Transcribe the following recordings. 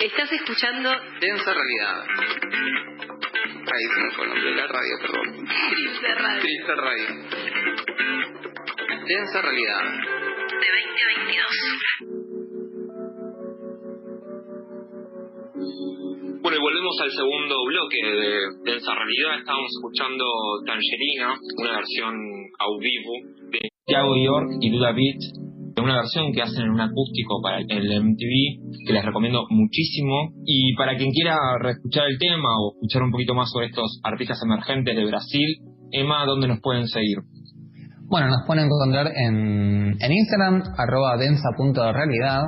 Estás escuchando Densa Realidad. Ahí se me fue el nombre de la radio, perdón. Triste Radio Triste Radio. Densa Realidad. de 2022. Bueno, y volvemos al segundo bloque de Densa Realidad. Estábamos escuchando Tangerina, una versión au vivo de Thiago York y Duda Beat, una versión que hacen en un acústico para el MTV, que les recomiendo muchísimo. Y para quien quiera reescuchar el tema o escuchar un poquito más sobre estos artistas emergentes de Brasil, Emma, ¿dónde nos pueden seguir? Bueno, nos pueden encontrar en, en Instagram, arroba densa.realidad,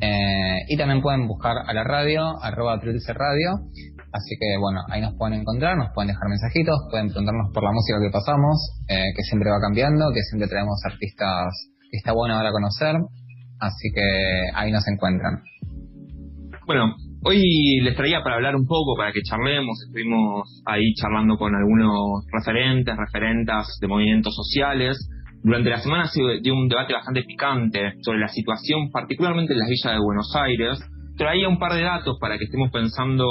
eh, y también pueden buscar a la radio, arroba Radio. Así que bueno, ahí nos pueden encontrar, nos pueden dejar mensajitos, pueden preguntarnos por la música que pasamos, eh, que siempre va cambiando, que siempre traemos artistas está bueno ahora conocer. Así que ahí nos encuentran. Bueno, hoy les traía para hablar un poco, para que charlemos. Estuvimos ahí charlando con algunos referentes, referentas de movimientos sociales. Durante la semana se dio un debate bastante picante sobre la situación, particularmente en las villas de Buenos Aires. Traía un par de datos para que estemos pensando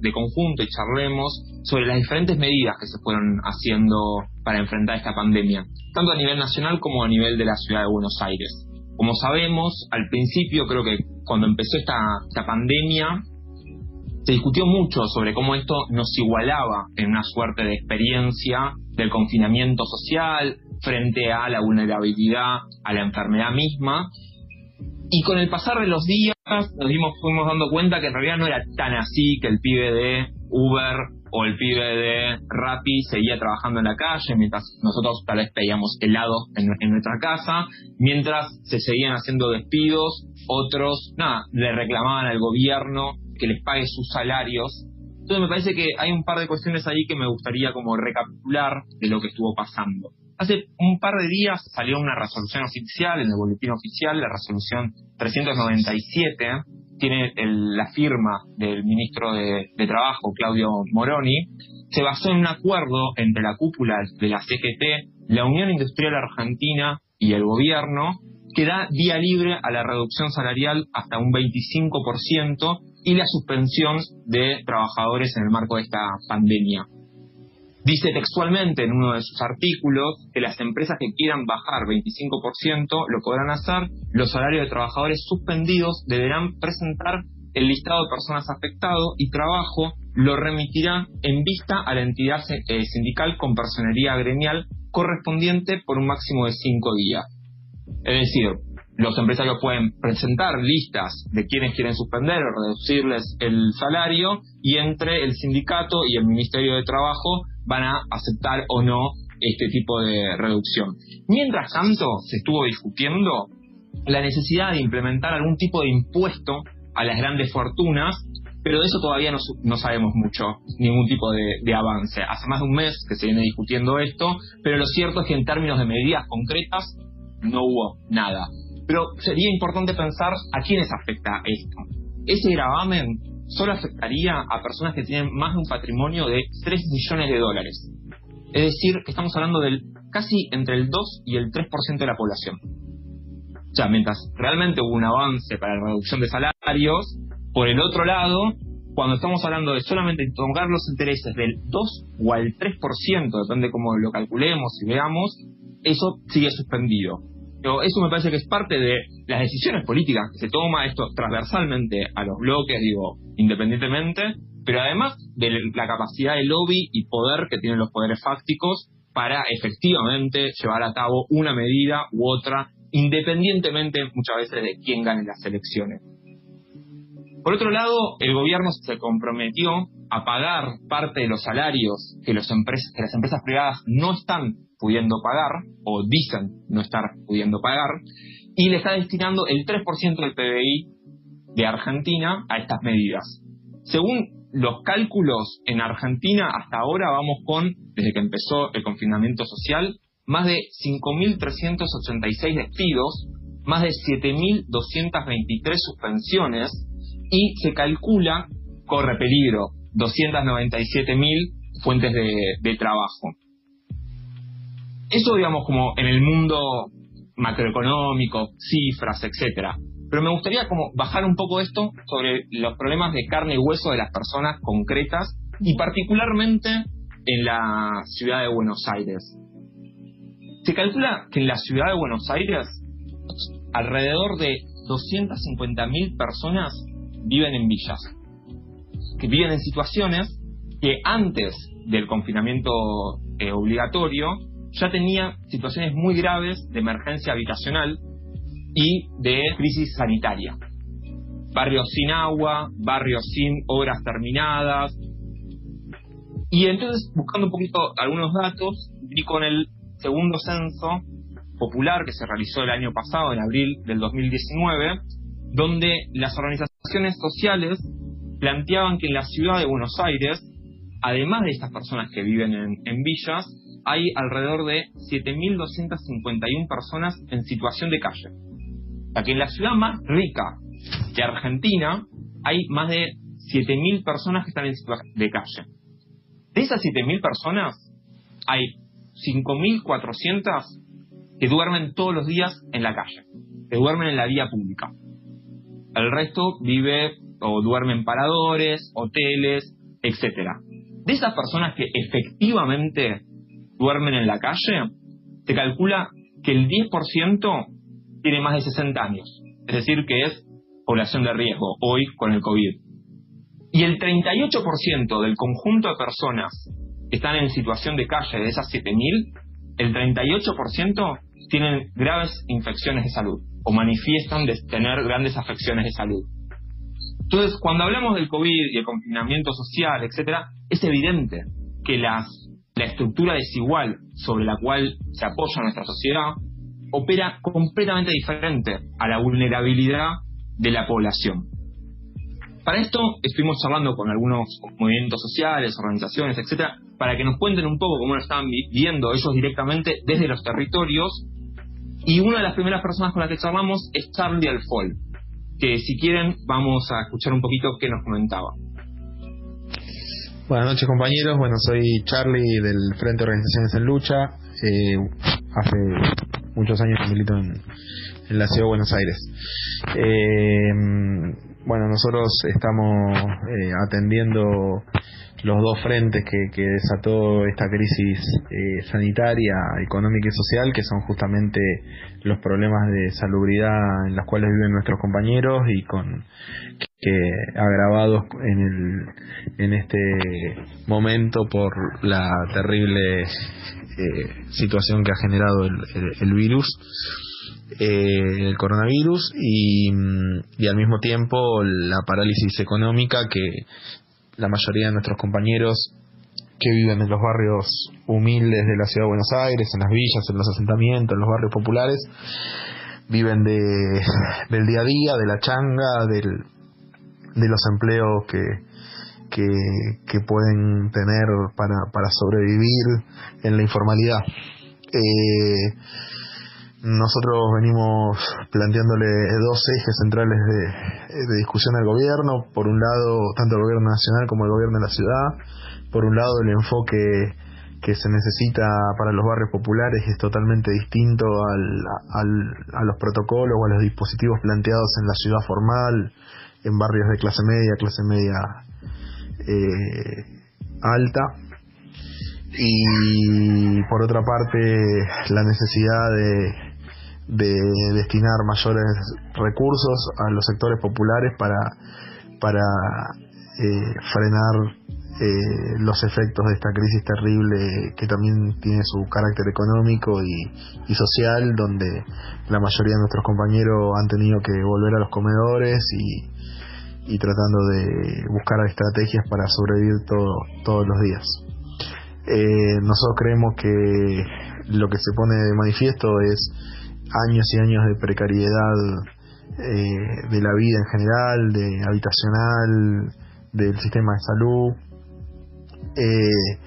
de conjunto y charlemos sobre las diferentes medidas que se fueron haciendo para enfrentar esta pandemia, tanto a nivel nacional como a nivel de la ciudad de Buenos Aires. Como sabemos, al principio creo que cuando empezó esta, esta pandemia, se discutió mucho sobre cómo esto nos igualaba en una suerte de experiencia del confinamiento social frente a la vulnerabilidad a la enfermedad misma. Y con el pasar de los días nos dimos, fuimos dando cuenta que en realidad no era tan así, que el pibe de Uber o el pibe de Rappi seguía trabajando en la calle, mientras nosotros tal vez pedíamos helado en, en nuestra casa, mientras se seguían haciendo despidos, otros, nada, le reclamaban al gobierno que les pague sus salarios. Entonces me parece que hay un par de cuestiones ahí que me gustaría como recapitular de lo que estuvo pasando. Hace un par de días salió una resolución oficial en el boletín oficial, la resolución 397, tiene el- la firma del ministro de, de Trabajo, Claudio Moroni, se basó en un acuerdo entre la cúpula de la CGT, la Unión Industrial Argentina y el gobierno, que da vía libre a la reducción salarial hasta un 25% y la suspensión de trabajadores en el marco de esta pandemia. Dice textualmente en uno de sus artículos que las empresas que quieran bajar 25% lo podrán hacer. Los salarios de trabajadores suspendidos deberán presentar el listado de personas afectadas y trabajo lo remitirá en vista a la entidad eh, sindical con personería gremial correspondiente por un máximo de cinco días. Es decir, los empresarios pueden presentar listas de quienes quieren suspender o reducirles el salario y entre el sindicato y el Ministerio de Trabajo van a aceptar o no este tipo de reducción. Mientras tanto, se estuvo discutiendo la necesidad de implementar algún tipo de impuesto a las grandes fortunas, pero de eso todavía no, sabemos mucho, ningún tipo de, de avance. Hace más de un mes que se viene discutiendo esto, pero lo cierto es que en términos de medidas concretas no hubo nada. Pero sería importante pensar a quiénes afecta esto. Ese gravamen solo afectaría a personas que tienen más de un patrimonio de 3 millones de dólares. Es decir, que estamos hablando del casi entre el 2 y el 3% de la población. O sea, mientras realmente hubo un avance para la reducción de salarios, por el otro lado, cuando estamos hablando de solamente tocar los intereses del 2 o al 3%, depende cómo lo calculemos y veamos, eso sigue suspendido. Pero eso me parece que es parte de las decisiones políticas que se toma esto transversalmente a los bloques, digo, independientemente, pero además de la capacidad de lobby y poder que tienen los poderes fácticos para efectivamente llevar a cabo una medida u otra, independientemente muchas veces de quién gane las elecciones. Por otro lado, el gobierno se comprometió a pagar parte de los salarios que, que las empresas privadas no están pudiendo pagar, o dicen no estar pudiendo pagar, y le está destinando el 3% del PBI de Argentina a estas medidas. Según los cálculos en Argentina, hasta ahora vamos con, desde que empezó el confinamiento social, más de 5.386 despidos, más de 7.223 suspensiones y se calcula, corre peligro, 297.000 fuentes de, de trabajo. Eso, digamos, como en el mundo macroeconómico, cifras, etcétera. pero me gustaría como bajar un poco esto sobre los problemas de carne y hueso de las personas concretas y particularmente en la ciudad de Buenos Aires. Se calcula que en la ciudad de Buenos Aires alrededor de 250.000 personas viven en villas, que viven en situaciones que antes del confinamiento eh, obligatorio ya tenía situaciones muy graves de emergencia habitacional y de crisis sanitaria. Barrios sin agua, barrios sin obras terminadas. Y entonces, buscando un poquito algunos datos, vi con el segundo censo popular que se realizó el año pasado, en abril del 2019, donde las organizaciones sociales planteaban que en la ciudad de Buenos Aires, además de estas personas que viven en, en villas, hay alrededor de 7.251 personas en situación de calle. O sea que en la ciudad más rica de Argentina hay más de 7.000 personas que están en situación de calle. De esas 7.000 personas, hay 5.400 que duermen todos los días en la calle, que duermen en la vía pública. El resto vive o duerme en paradores, hoteles, etcétera. De esas personas que efectivamente duermen en la calle, se calcula que el 10% tiene más de 60 años, es decir, que es población de riesgo hoy con el COVID. Y el 38% del conjunto de personas que están en situación de calle de esas 7.000, el 38% tienen graves infecciones de salud o manifiestan de tener grandes afecciones de salud. Entonces, cuando hablamos del COVID y el confinamiento social, etcétera, es evidente que las, la estructura desigual sobre la cual se apoya nuestra sociedad opera completamente diferente a la vulnerabilidad de la población. Para esto estuvimos charlando con algunos movimientos sociales, organizaciones, etcétera, para que nos cuenten un poco cómo lo estaban viviendo ellos directamente desde los territorios. Y una de las primeras personas con las que charlamos es Charlie Alfol, que si quieren vamos a escuchar un poquito qué nos comentaba. Buenas noches compañeros, bueno soy Charlie del Frente de Organizaciones en Lucha, eh, hace muchos años que milito en, en, la ciudad de Buenos Aires. Eh, bueno, nosotros estamos eh, atendiendo los dos frentes que, que desató esta crisis eh, sanitaria, económica y social, que son justamente los problemas de salubridad en los cuales viven nuestros compañeros y con que agravados en el en este momento por la terrible eh, situación que ha generado el, el, el virus eh, el coronavirus y, y, al mismo tiempo la parálisis económica que la mayoría de nuestros compañeros que viven en los barrios humildes de la ciudad de Buenos Aires, en las villas, en los asentamientos, en los barrios populares, viven de, del día a día, de la changa, del, de los empleos que, que, que pueden tener para, para sobrevivir en la informalidad. Eh, nosotros venimos planteándole dos ejes centrales de, de, discusión al gobierno. Por un lado, tanto el gobierno nacional como el gobierno de la ciudad. Por un lado, el enfoque que se necesita para los barrios populares es totalmente distinto al, al, a los protocolos o a los dispositivos planteados en la ciudad formal, en barrios de clase media, clase media eh, alta y por otra parte la necesidad de de destinar mayores recursos a los sectores populares para, para eh, frenar eh, los efectos de esta crisis terrible que también tiene su carácter económico y, y, social, donde la mayoría de nuestros compañeros han tenido que volver a los comedores y, y tratando de buscar estrategias para sobrevivir todo, todos los días. Eh, nosotros creemos que lo que se pone de manifiesto es años y años de precariedad eh, de la vida en general, de habitacional, del sistema de salud, eh,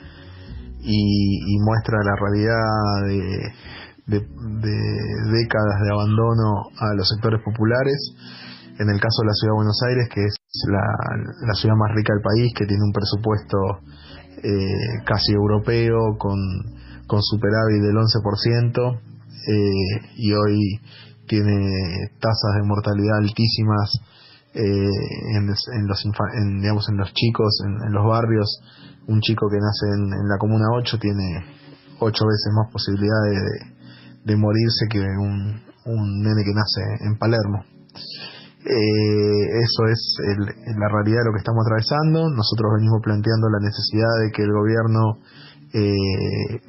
y, y, muestra la realidad de, de, décadas de abandono a los sectores populares. En el caso de la ciudad de Buenos Aires, que es la, la ciudad más rica del país, que tiene un presupuesto eh, casi europeo, con, con superávit del 11%, eh, y hoy tiene tasas de mortalidad altísimas eh, en, los digamos en los chicos, en, los barrios. Un chico que nace en, la Comuna 8 tiene ocho veces más posibilidades de, morirse que un, un nene que nace en Palermo. Eh, eso es la realidad de lo que estamos atravesando. Nosotros venimos planteando la necesidad de que el gobierno eh,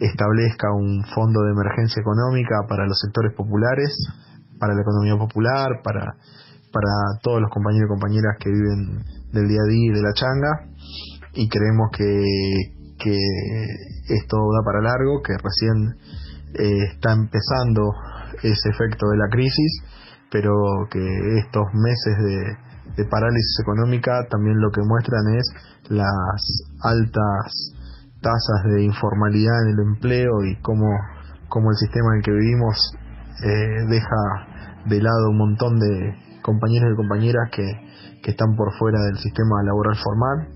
establezca un fondo de emergencia económica para los sectores populares, para la economía popular, para, para todos los compañeros y compañeras que viven del día a día y de la changa. Y creemos que, que esto da para largo, que recién eh, está empezando ese efecto de la crisis pero que estos meses de, parálisis económica también lo que muestran es las altas tasas de informalidad en el empleo y cómo, cómo el sistema en el que vivimos eh, deja de lado un montón de compañeros y compañeras que, que están por fuera del sistema laboral formal.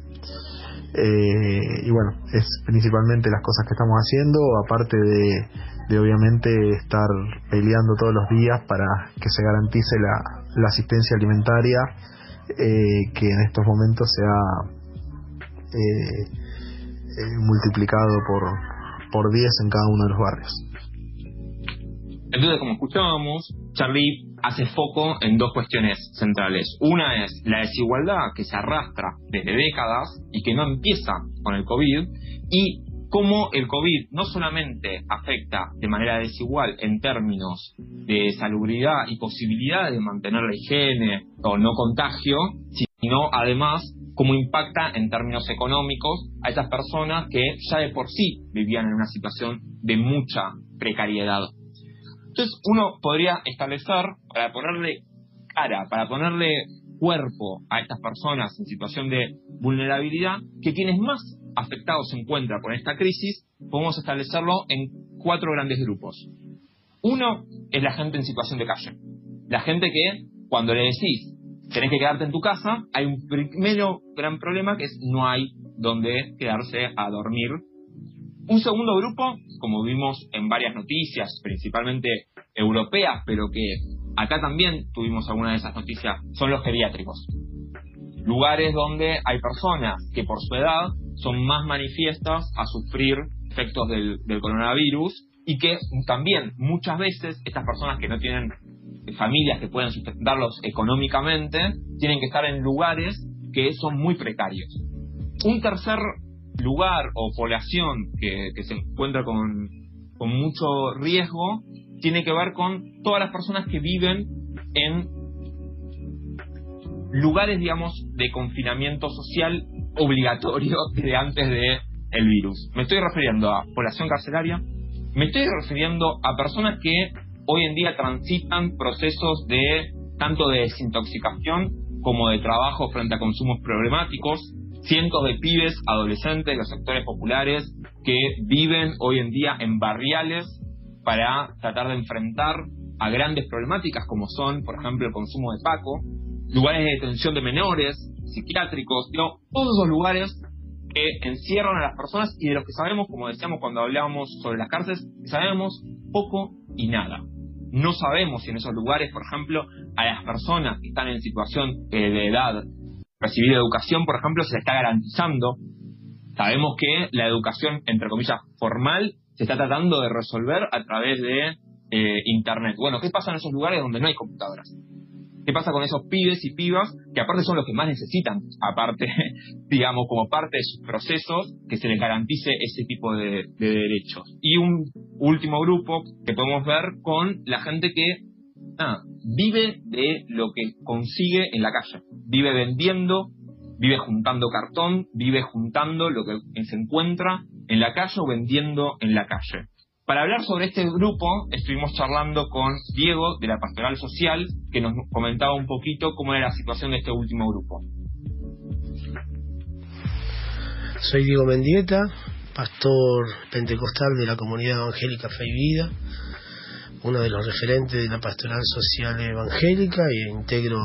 Eh, y bueno, es principalmente las cosas que estamos haciendo, aparte de de obviamente estar peleando todos los días para que se garantice la, la asistencia alimentaria eh, que en estos momentos se ha eh, eh, multiplicado por, por 10 en cada uno de los barrios. Entonces, como escuchábamos, Charlie hace foco en dos cuestiones centrales. Una es la desigualdad que se arrastra desde décadas y que no empieza con el COVID, y cómo el COVID no solamente afecta de manera desigual en términos de salubridad y posibilidad de mantener la higiene o no contagio, sino además cómo impacta en términos económicos a esas personas que ya de por sí vivían en una situación de mucha precariedad. Entonces uno podría establecer, para ponerle cara, para ponerle cuerpo a estas personas en situación de vulnerabilidad, que quienes más afectados se encuentra con esta crisis, podemos establecerlo en cuatro grandes grupos. Uno es la gente en situación de calle. La gente que, cuando le decís, tenés que quedarte en tu casa, hay un primero gran problema que es no hay donde quedarse a dormir. Un segundo grupo, como vimos en varias noticias, principalmente europeas, pero que acá también tuvimos alguna de esas noticias, son los geriátricos. Lugares donde hay personas que por su edad son más manifiestas a sufrir efectos del, coronavirus y que también muchas veces estas personas que no tienen familias que puedan sustentarlos económicamente tienen que estar en lugares que son muy precarios. Un tercer lugar o población que, se encuentra con, con mucho riesgo tiene que ver con todas las personas que viven en lugares, digamos, de confinamiento social obligatorio de antes de virus. Me estoy refiriendo a población carcelaria, me estoy refiriendo a personas que hoy en día transitan procesos de tanto de desintoxicación como de trabajo frente a consumos problemáticos, cientos de pibes, adolescentes, los sectores populares que viven hoy en día en barriales para tratar de enfrentar a grandes problemáticas como son, por ejemplo, el consumo de Paco, lugares de detención de menores, psiquiátricos, todos esos lugares que encierran a las personas y de los que sabemos, como decíamos cuando hablábamos sobre las cárceles, sabemos poco y nada. No sabemos si en esos lugares, por ejemplo, a las personas que están en situación eh, de edad, recibir educación, por ejemplo, se les está garantizando. Sabemos que la educación, entre comillas, formal, se está tratando de resolver a través de eh, Internet. Bueno, ¿qué pasa en esos lugares donde no hay computadoras? ¿Qué pasa con esos pibes y pibas que aparte son los que más necesitan, aparte, digamos, como parte de sus procesos, que se les garantice ese tipo de, derechos? Y un último grupo que podemos ver con la gente que vive de lo que consigue en la calle, vive vendiendo, vive juntando cartón, vive juntando lo que se encuentra en la calle o vendiendo en la calle. Para hablar sobre este grupo, estuvimos charlando con Diego de la Pastoral Social, que nos comentaba un poquito cómo era la situación de este último grupo. Soy Diego Mendieta, pastor pentecostal de la comunidad evangélica Fe y Vida, uno de los referentes de la Pastoral Social Evangélica e integro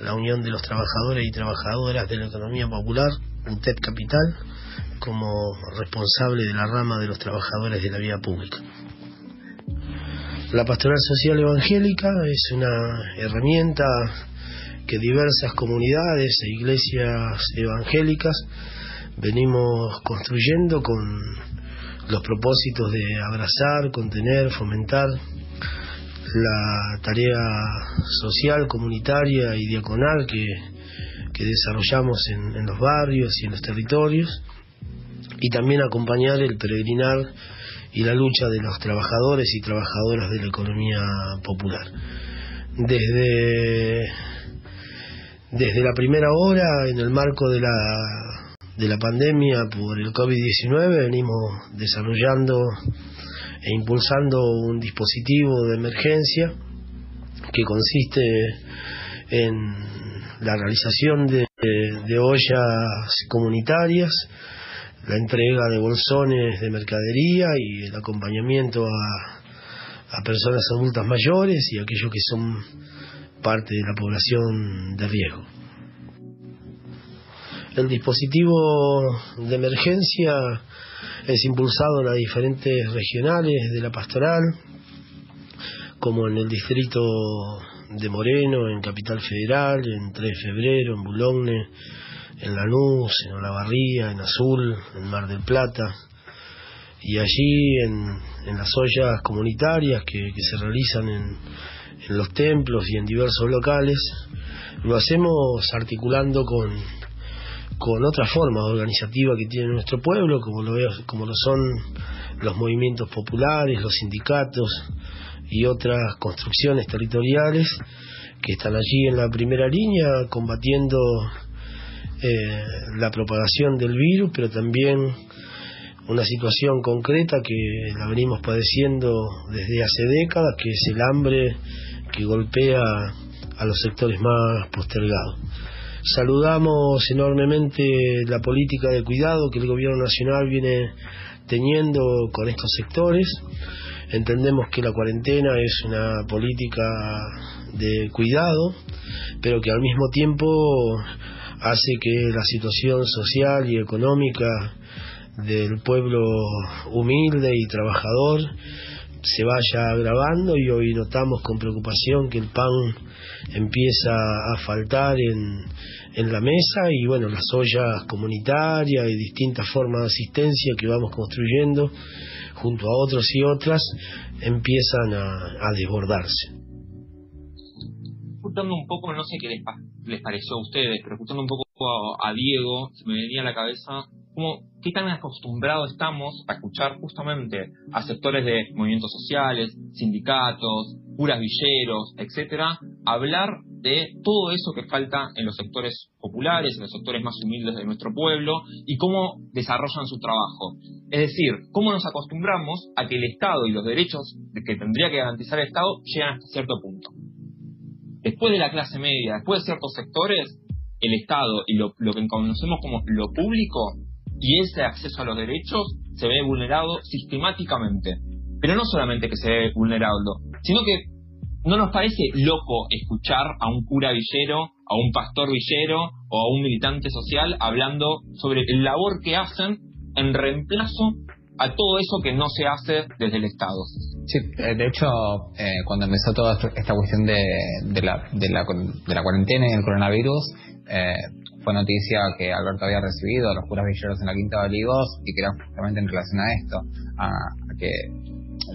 la Unión de los Trabajadores y Trabajadoras de la Economía Popular, UTEP Capital, como responsable de la rama de los trabajadores de la vía pública. La pastoral social evangélica es una herramienta que diversas comunidades e iglesias evangélicas venimos construyendo con los propósitos de abrazar, contener, fomentar la tarea social, comunitaria y diaconal que, desarrollamos en los barrios y en los territorios y también acompañar el peregrinar y la lucha de los trabajadores y trabajadoras de la economía popular. Desde, desde la primera hora, en el marco de la, de la pandemia por el COVID-19, venimos desarrollando e impulsando un dispositivo de emergencia que consiste en la realización de, de ollas comunitarias, la entrega de bolsones de mercadería y el acompañamiento a, a personas adultas mayores y aquellos que son parte de la población de riesgo. El dispositivo de emergencia es impulsado en las diferentes regionales de la pastoral, como en el distrito de Moreno, en Capital Federal, en 3 de Febrero, en Boulogne, en Lanús, en Olavarría, en Azul, en Mar del Plata, y allí en, en las ollas comunitarias que, que se realizan en, en los templos y en diversos locales, lo hacemos articulando con, con otra forma organizativa que tiene nuestro pueblo, como lo, veo, como lo son los movimientos populares, los sindicatos y otras construcciones territoriales que están allí en la primera línea combatiendo eh, la propagación del virus, pero también una situación concreta que la venimos padeciendo desde hace décadas, que es el hambre que golpea a los sectores más postergados. Saludamos enormemente la política de cuidado que el gobierno nacional viene teniendo con estos sectores. Entendemos que la cuarentena es una política de cuidado, pero que al mismo tiempo hace que la situación social y económica del pueblo humilde y trabajador se vaya agravando y hoy notamos con preocupación que el pan empieza a faltar en, en la mesa y bueno, las ollas comunitarias y distintas formas de asistencia que vamos construyendo junto a otros y otras empiezan a, a desbordarse. Escuchando un poco, no sé qué les, pareció a ustedes, pero escuchando un poco a, a Diego, se me venía a la cabeza como qué tan acostumbrados estamos a escuchar justamente a sectores de movimientos sociales, sindicatos, curas villeros, etcétera, hablar de todo eso que falta en los sectores populares, en los sectores más humildes de nuestro pueblo y cómo desarrollan su trabajo. Es decir, cómo nos acostumbramos a que el Estado y los derechos que tendría que garantizar el Estado llegan hasta cierto punto. Después de la clase media, después de ciertos sectores, el Estado y lo, que conocemos como lo público y ese acceso a los derechos se ve vulnerado sistemáticamente. Pero no solamente que se ve vulnerado, sino que no nos parece loco escuchar a un cura villero, a un pastor villero o a un militante social hablando sobre el labor que hacen en reemplazo a todo eso que no se hace desde el Estado. Sí, eh, de hecho, eh, cuando empezó toda esta cuestión de, de, la, de, la, de la cuarentena y el coronavirus, eh, fue noticia que Alberto había recibido a los curas villeros en la Quinta de Olivos y que era justamente en relación a esto, a, que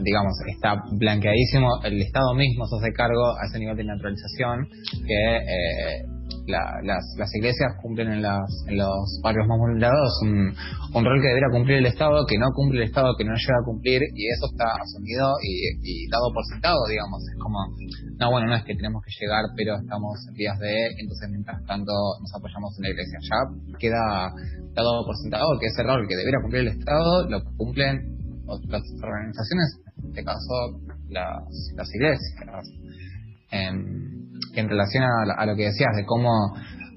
digamos, está blanqueadísimo, el Estado mismo se hace cargo a ese nivel de naturalización que eh, la, las, las iglesias cumplen en, las, en los barrios más vulnerados un, rol que debería cumplir el Estado, que no cumple el Estado, que no llega a cumplir, y eso está asumido y, y dado por sentado, digamos. Es como, no, bueno, no es que tenemos que llegar, pero estamos en días de, entonces mientras tanto nos apoyamos en la iglesia. Ya queda dado por sentado que ese rol que debería cumplir el Estado lo cumplen otras organizaciones, en este caso las, las iglesias. En relación a, lo que decías de cómo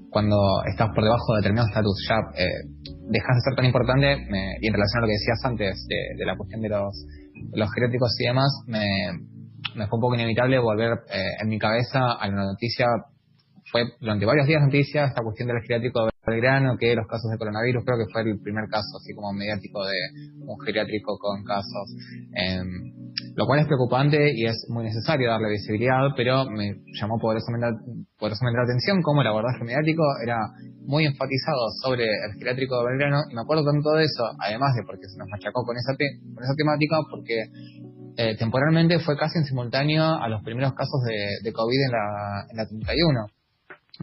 cuando estás por debajo de determinado estatus ya eh, dejas de ser tan importante, me, y en relación a lo que decías antes de, la cuestión de los, de y demás, me, me fue un poco inevitable volver eh, en mi cabeza a la noticia, fue durante varios días noticia esta cuestión del geriátrico de Belgrano, que los casos de coronavirus, creo que fue el primer caso así como mediático de un geriátrico con casos. Eh, lo cual es preocupante y es muy necesario darle visibilidad, pero me llamó poderosamente, poderosamente la atención cómo el abordaje mediático era muy enfatizado sobre el geriátrico de Belgrano, y me acuerdo tanto de eso, además de porque se nos machacó con esa, con esa temática, porque eh, temporalmente fue casi en simultáneo a los primeros casos de, COVID en la, en la 31.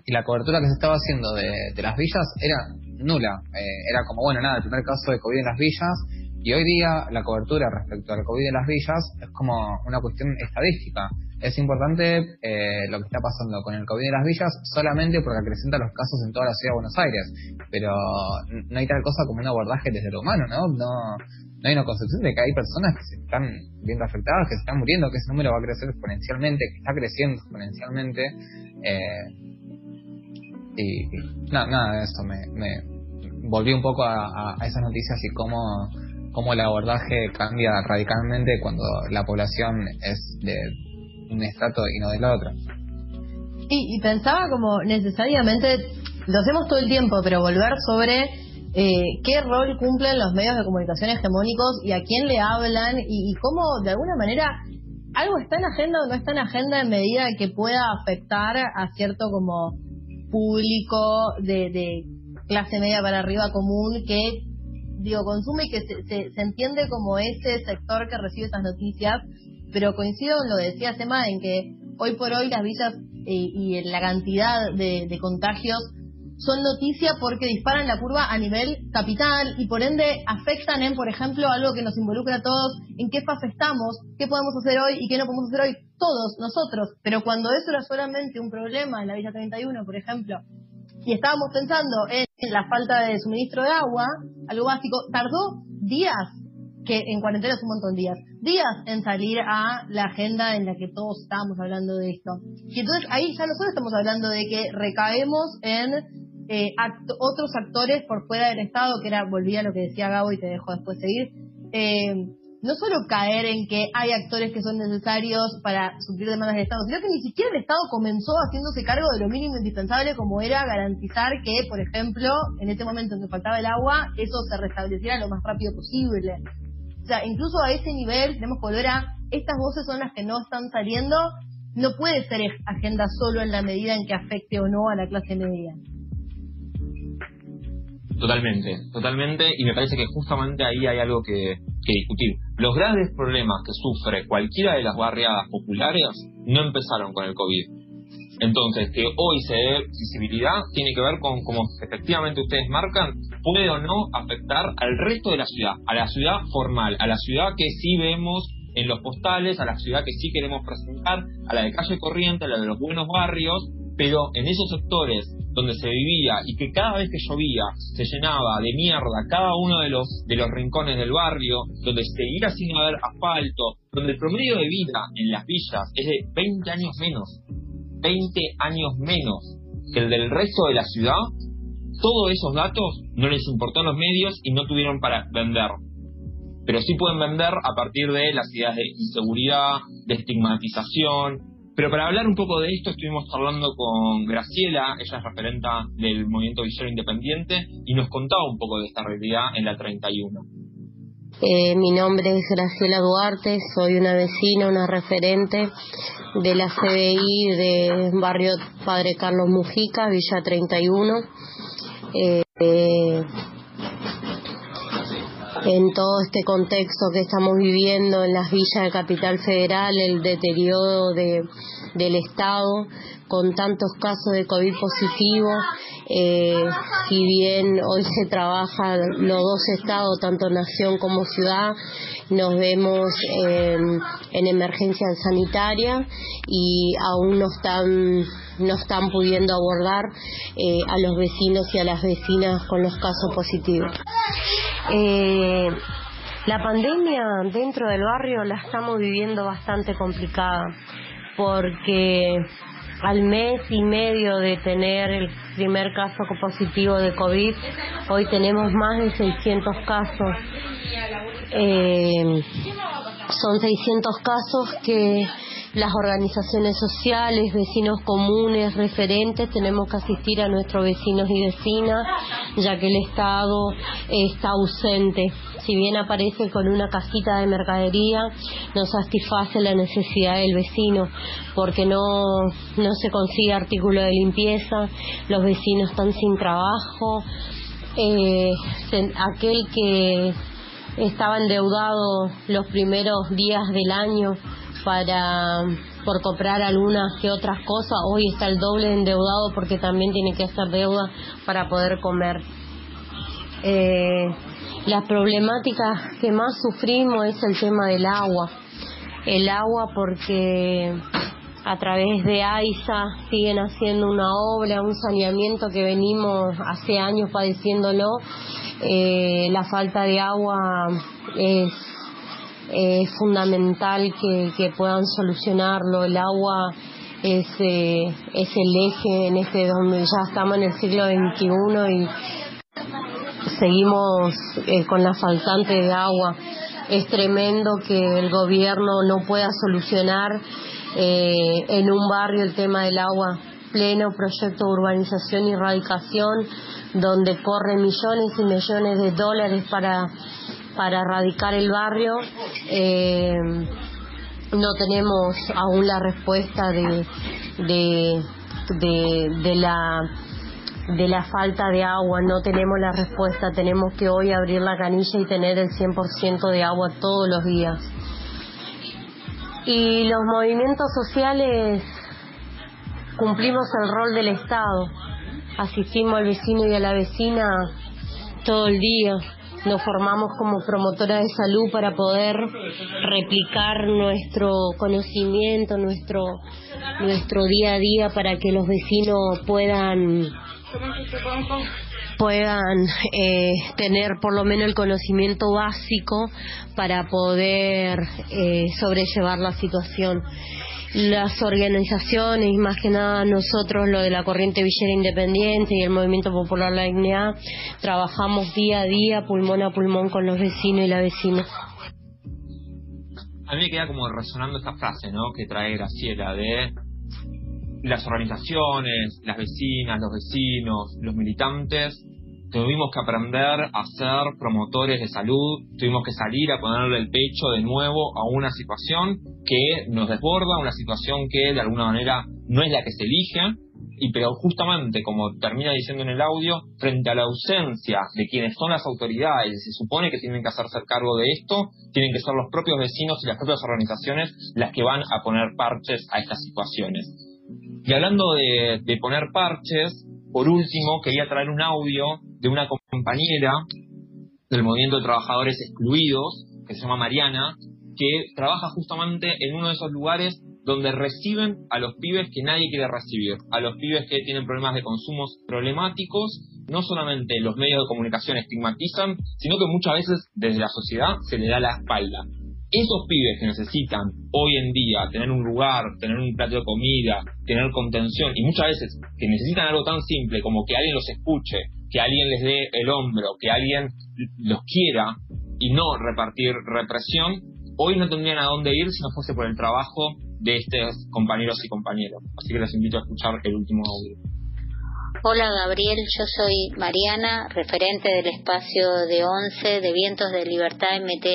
Y la cobertura que se estaba haciendo de, de las villas era nula. Eh, era como, bueno, nada, el primer caso de COVID en las villas. Y hoy día la cobertura respecto al COVID en las villas es como una cuestión estadística. Es importante eh, lo que está pasando con el COVID en las villas solamente porque acrecenta los casos en toda la ciudad de Buenos Aires. Pero no hay tal cosa como un abordaje desde lo humano, ¿no? No, no hay una concepción de que hay personas que se están viendo afectadas, que se están muriendo, que ese número va a crecer exponencialmente, que está creciendo exponencialmente. Eh, y, nada, nada de eso, me, me volví un poco a, a, esas noticias y cómo, cómo el abordaje cambia radicalmente cuando la población es de un estrato y no del otro. Y, y pensaba como necesariamente, lo hacemos todo el tiempo, pero volver sobre eh, qué rol cumplen los medios de comunicación hegemónicos y a quién le hablan y, y, cómo de alguna manera algo está en agenda o no está en agenda en medida que pueda afectar a cierto como público de, de clase media para arriba común que digo consume y que se, se, entiende como ese sector que recibe esas noticias pero coincido en lo que decía Sema en que hoy por hoy las villas eh, y la cantidad de, de contagios son noticia porque disparan la curva a nivel capital y por ende afectan en, por ejemplo, algo que nos involucra a todos, en qué fase estamos, qué podemos hacer hoy y qué no podemos hacer hoy, todos nosotros. Pero cuando eso era solamente un problema en la Villa 31, por ejemplo, y estábamos pensando en la falta de suministro de agua, algo básico, tardó días, que en cuarentena es un montón de días, días en salir a la agenda en la que todos estábamos hablando de esto. Y entonces ahí ya nosotros estamos hablando de que recaemos en eh, otros actores por fuera del Estado, que era, volvía a lo que decía Gabo y te dejo después seguir, eh, no solo caer en que hay actores que son necesarios para suplir demandas del Estado, sino que ni siquiera el Estado comenzó haciéndose cargo de lo mínimo indispensable como era garantizar que, por ejemplo, en este momento en que faltaba el agua, eso se restableciera lo más rápido posible. O sea, incluso a ese nivel tenemos que volver a, estas voces son las que no están saliendo, no puede ser agenda solo en la medida en que afecte o no a la clase media. Totalmente, totalmente, y me parece que justamente ahí hay algo que, discutir. Los grandes problemas que sufre cualquiera de las barriadas populares no empezaron con el COVID. Entonces, que hoy se dé visibilidad tiene que ver con, como efectivamente ustedes marcan, puede o no afectar al resto de la ciudad, a la ciudad formal, a la ciudad que sí vemos en los postales, a la ciudad que sí queremos presentar, a la de calle corriente, a la de los buenos barrios, pero en esos sectores donde se vivía y que cada vez que llovía se llenaba de mierda cada uno de los de los rincones del barrio, donde seguía sin haber asfalto, donde el promedio de vida en las villas es de 20 años menos, 20 años menos que el del resto de la ciudad, todos esos datos no les importó a los medios y no tuvieron para vender. Pero sí pueden vender a partir de las ideas de inseguridad, de estigmatización, pero para hablar un poco de esto estuvimos hablando con Graciela, ella es referenta del movimiento Villero Independiente, y nos contaba un poco de esta realidad en la 31. Eh, mi nombre es Graciela Duarte, soy una vecina, una referente de la CBI de barrio Padre Carlos Mujica, Villa 31. Eh, eh, en todo este contexto que estamos viviendo en las villas de Capital Federal, el deterioro de, del Estado, con tantos casos de COVID positivo, eh, si bien hoy se trabaja los dos estados, tanto nación como ciudad, nos vemos eh, en emergencia sanitaria y aún no están no están pudiendo abordar eh, a los vecinos y a las vecinas con los casos positivos. Eh, la pandemia dentro del barrio la estamos viviendo bastante complicada porque al mes y medio de tener el primer caso positivo de COVID, hoy tenemos más de 600 casos. Eh, son 600 casos que las organizaciones sociales, vecinos comunes, referentes, tenemos que asistir a nuestros vecinos y vecinas ya que el Estado está ausente. Si bien aparece con una cajita de mercadería, no satisface la necesidad del vecino, porque no, no se consigue artículo de limpieza, los vecinos están sin trabajo, eh, aquel que estaba endeudado los primeros días del año para por comprar algunas que otras cosas, hoy está el doble endeudado porque también tiene que hacer deuda para poder comer. Eh, las problemáticas que más sufrimos es el tema del agua. El agua porque a través de AISA siguen haciendo una obra, un saneamiento que venimos hace años padeciéndolo. Eh, la falta de agua es es fundamental que, puedan solucionarlo. El agua es, eh, es el eje en este donde ya estamos en el siglo XXI y seguimos eh, con la faltante de agua. Es tremendo que el gobierno no pueda solucionar eh, en un barrio el tema del agua. Pleno proyecto de urbanización y erradicación, donde corren millones y millones de dólares para para erradicar el barrio. Eh, no tenemos aún la respuesta de, de, la de la falta de agua, no tenemos la respuesta, tenemos que hoy abrir la canilla y tener el 100% de agua todos los días. Y los movimientos sociales cumplimos el rol del Estado, asistimos al vecino y a la vecina todo el día, nos formamos como promotora de salud para poder replicar nuestro conocimiento, nuestro, nuestro día a día para que los vecinos puedan puedan eh, tener por lo menos el conocimiento básico para poder eh, sobrellevar la situación las organizaciones más que nada nosotros, lo de la Corriente Villera Independiente y el Movimiento Popular La Dignidad, trabajamos día a día, pulmón a pulmón con los vecinos y la vecina. A mí me queda como resonando esta frase, ¿no? Que trae Graciela de las organizaciones, las vecinas, los vecinos, los militantes tuvimos que aprender a ser promotores de salud, tuvimos que salir a ponerle el pecho de nuevo a una situación que nos desborda, una situación que de alguna manera no es la que se elige, y pero justamente como termina diciendo en el audio, frente a la ausencia de quienes son las autoridades y se supone que tienen que hacerse cargo de esto, tienen que ser los propios vecinos y las propias organizaciones las que van a poner parches a estas situaciones. Y hablando de, de poner parches, por último, quería traer un audio de una compañera del Movimiento de Trabajadores Excluidos, que se llama Mariana, que trabaja justamente en uno de esos lugares donde reciben a los pibes que nadie quiere recibir, a los pibes que tienen problemas de consumos problemáticos, no solamente los medios de comunicación estigmatizan, sino que muchas veces desde la sociedad se le da la espalda. Esos pibes que necesitan hoy en día tener un lugar, tener un plato de comida, tener contención y muchas veces que necesitan algo tan simple como que alguien los escuche, que alguien les dé el hombro, que alguien los quiera y no repartir represión, hoy no tendrían a dónde ir si no fuese por el trabajo de estos compañeros y compañeras. Así que les invito a escuchar el último audio. Hola Gabriel, yo soy Mariana, referente del espacio de 11 de Vientos de Libertad MT.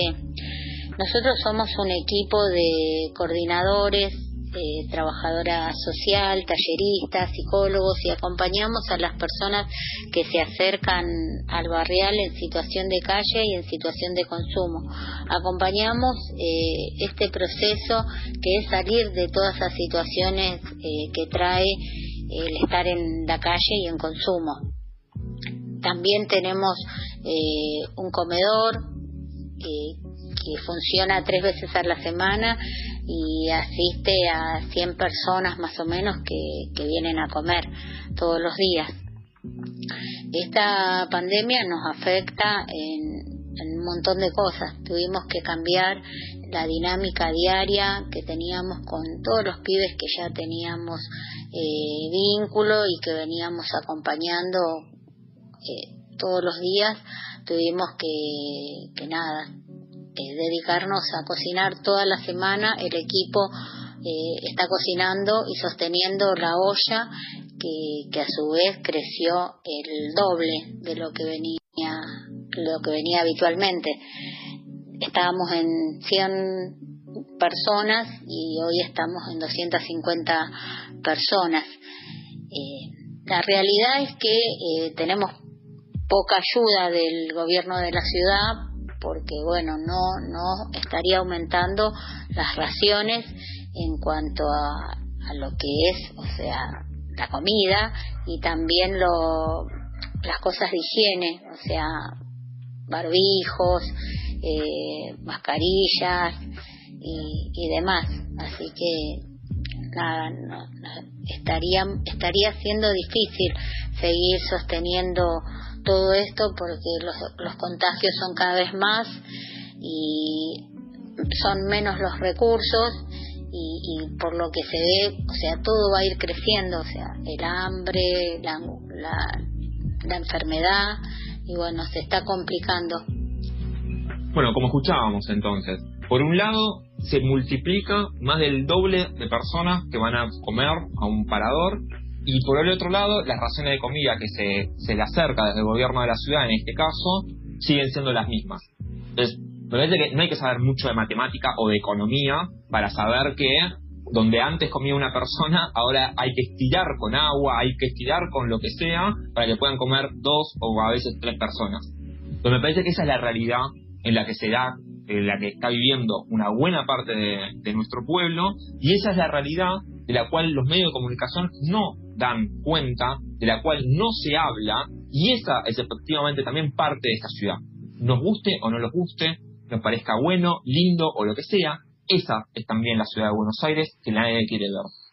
Nosotros somos un equipo de coordinadores, eh, trabajadora social, talleristas, psicólogos y acompañamos a las personas que se acercan al barrial en situación de calle y en situación de consumo. Acompañamos eh, este proceso que es salir de todas las situaciones eh, que trae el estar en la calle y en consumo. También tenemos un comedor que funciona tres veces a la semana y asiste a 100 personas más o menos que, que vienen a comer todos los días. Esta pandemia nos afecta en, un montón de cosas. Tuvimos que cambiar la dinámica diaria que teníamos con todos los pibes que ya teníamos eh, vínculo y que veníamos acompañando eh, todos los días. Tuvimos que, que nada, eh, dedicarnos a cocinar toda la semana. El equipo eh, está cocinando y sosteniendo la olla que, que a su vez creció el doble de lo que venía lo que venía habitualmente. Estábamos en 100 personas y hoy estamos en 250 personas. Eh, la realidad es que eh, tenemos poca ayuda del gobierno de la ciudad porque bueno no no estaría aumentando las raciones en cuanto a, a lo que es o sea la comida y también lo las cosas de higiene o sea barbijos eh, mascarillas y, y demás. Así que nada, no, estaría, estaría siendo difícil seguir sosteniendo todo esto porque los, los contagios son cada vez más y son menos los recursos y, y, por lo que se ve, o sea, todo va a ir creciendo, o sea, el hambre, la, la, la enfermedad y bueno, se está complicando. Bueno, como escuchábamos entonces, por un lado se multiplica más del doble de personas que van a comer a un parador y por el otro lado las raciones de comida que se, se le acerca desde el gobierno de la ciudad en este caso siguen siendo las mismas. Entonces, me parece que no hay que saber mucho de matemática o de economía para saber que donde antes comía una persona, ahora hay que estirar con agua, hay que estirar con lo que sea para que puedan comer dos o a veces tres personas. Entonces me parece que esa es la realidad en la que se da en la que está viviendo una buena parte de, de, nuestro pueblo y esa es la realidad de la cual los medios de comunicación no dan cuenta, de la cual no se habla y esa es efectivamente también parte de esta ciudad. Nos guste o no nos guste, nos parezca bueno, lindo o lo que sea, esa es también la ciudad de Buenos Aires que nadie quiere ver.